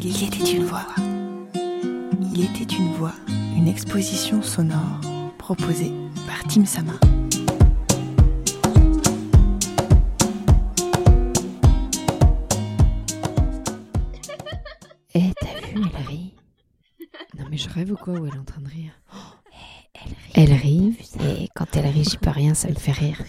Il était une voix. Il était une voix, une exposition sonore proposée par Tim Sama. Eh, t'as vu, elle rit. Non mais je rêve ou quoi où elle est en train de rire Elle rit, et quand elle rit, j'y peux rien, ça me fait rire.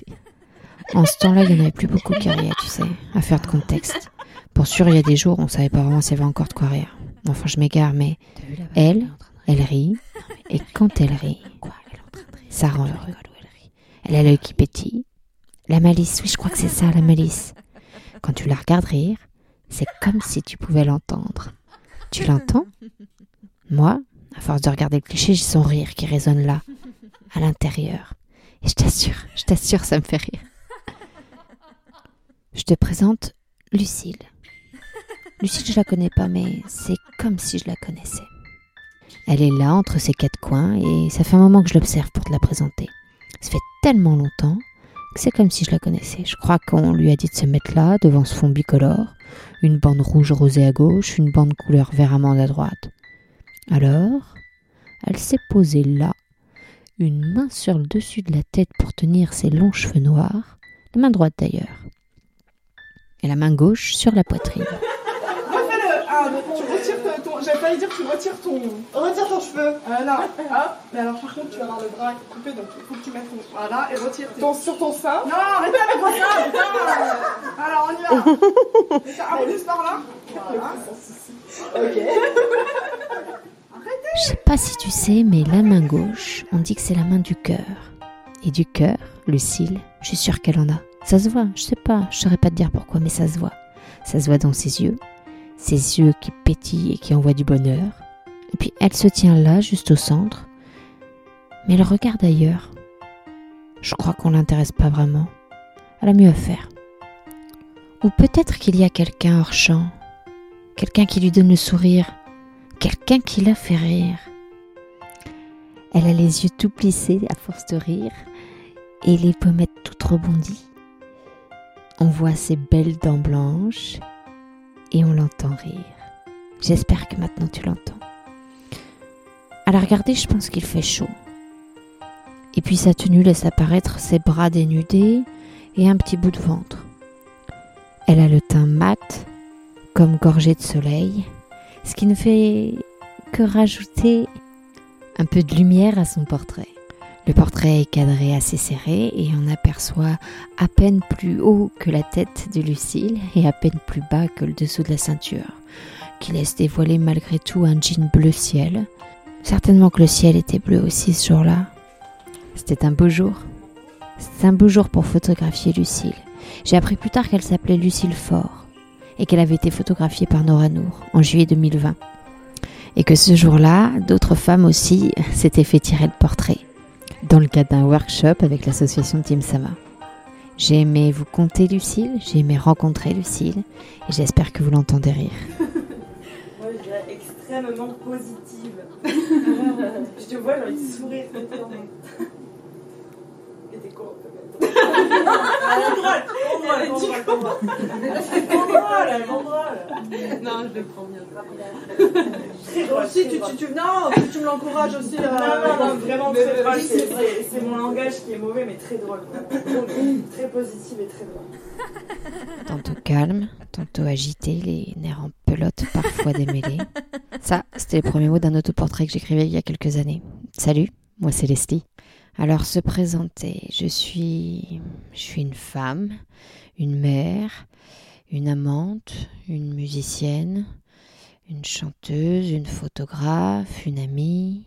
En ce temps-là, il n'y en avait plus beaucoup qui riaient, tu sais, à faire de contexte. Pour sûr, il y a des jours, on savait pas vraiment s'il y avait encore de quoi rire. Enfin, je m'égare, mais elle, elle rit, et quand elle rit, ça rend heureux. Elle a l'œil qui pétille. La malice, oui, je crois que c'est ça, la malice. Quand tu la regardes rire, c'est comme si tu pouvais l'entendre. Tu l'entends? Moi, à force de regarder le cliché, j'ai son rire qui résonne là, à l'intérieur. Et je t'assure, je t'assure, ça me fait rire. Je te présente Lucille. Lucille, je la connais pas, mais c'est comme si je la connaissais. Elle est là, entre ses quatre coins, et ça fait un moment que je l'observe pour te la présenter. Ça fait tellement longtemps que c'est comme si je la connaissais. Je crois qu'on lui a dit de se mettre là, devant ce fond bicolore, une bande rouge rosée à gauche, une bande couleur vert amande à droite. Alors, elle s'est posée là, une main sur le dessus de la tête pour tenir ses longs cheveux noirs, la main droite d'ailleurs, et la main gauche sur la poitrine. Ah, mais tu retires ton... J'avais failli dire tu retires ton... Retire ton cheveu Voilà, hop Mais alors par contre tu vas avoir le bras coupé, donc il faut que tu mettes ton... Voilà, et retire ton... sur ton sein. Non, arrête avec moi ça, putain Alors on y va Et ça avance par là Voilà. Ok. Je sais pas si tu sais, mais la main gauche, on dit que c'est la main du cœur. Et du cœur, Lucille, je suis sûre qu'elle en a. Ça se voit, je sais pas, je saurais pas te dire pourquoi, mais ça se voit. Ça se voit dans ses yeux, ses yeux qui pétillent et qui envoient du bonheur. Et puis elle se tient là, juste au centre, mais elle regarde ailleurs. Je crois qu'on l'intéresse pas vraiment. Elle a mieux à faire. Ou peut-être qu'il y a quelqu'un hors champ, quelqu'un qui lui donne le sourire, quelqu'un qui la fait rire. Elle a les yeux tout plissés à force de rire et les pommettes toutes rebondies. On voit ses belles dents blanches et on l'entend rire. J'espère que maintenant tu l'entends. À la regarder, je pense qu'il fait chaud. Et puis sa tenue laisse apparaître ses bras dénudés et un petit bout de ventre. Elle a le teint mat, comme gorgé de soleil, ce qui ne fait que rajouter un peu de lumière à son portrait. Le portrait est cadré assez serré et on aperçoit à peine plus haut que la tête de Lucille et à peine plus bas que le dessous de la ceinture, qui laisse dévoiler malgré tout un jean bleu ciel. Certainement que le ciel était bleu aussi ce jour-là. C'était un beau jour. C'était un beau jour pour photographier Lucille. J'ai appris plus tard qu'elle s'appelait Lucille Faure et qu'elle avait été photographiée par Nora Nour en juillet 2020. Et que ce jour-là, d'autres femmes aussi s'étaient fait tirer le portrait dans le cadre d'un workshop avec l'association Team Sama. J'ai aimé vous conter Lucille, j'ai aimé rencontrer Lucille et j'espère que vous l'entendez rire. Moi je dirais extrêmement positive. je te vois, j'ai envie de sourire tout le temps. Et t'es con, drôle, drôle, drôle, drôle. Non, je le prends bien. Très drôle. Si, tu, tu, tu, non, tu, me l'encourages aussi. Euh, non, non, non, vraiment très drôle. C'est- mon langage qui est mauvais, mais très drôle. Très positive et très drôle. Tantôt calme, tantôt agité, les nerfs en pelote, parfois démêlés. Ça, c'était les premiers mots d'un autoportrait que j'écrivais il y a quelques années. Salut, moi c'est Leslie. Alors se présenter, je suis je suis une femme, une mère, une amante, une musicienne, une chanteuse, une photographe, une amie,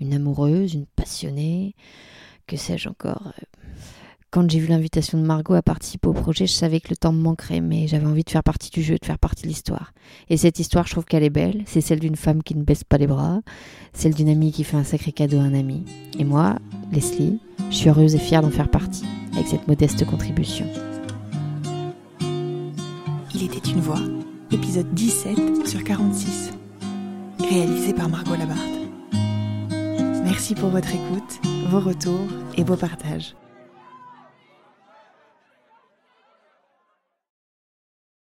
une amoureuse, une passionnée, que sais-je encore. Quand j'ai vu l'invitation de Margot à participer au projet, je savais que le temps me manquerait, mais j'avais envie de faire partie du jeu, de faire partie de l'histoire. Et cette histoire, je trouve qu'elle est belle. C'est celle d'une femme qui ne baisse pas les bras, celle d'une amie qui fait un sacré cadeau à un ami. Et moi, Leslie, je suis heureuse et fière d'en faire partie, avec cette modeste contribution. Il était une voix, épisode 17 sur 46. Réalisé par Margot Labarthe. Merci pour votre écoute, vos retours et vos partages.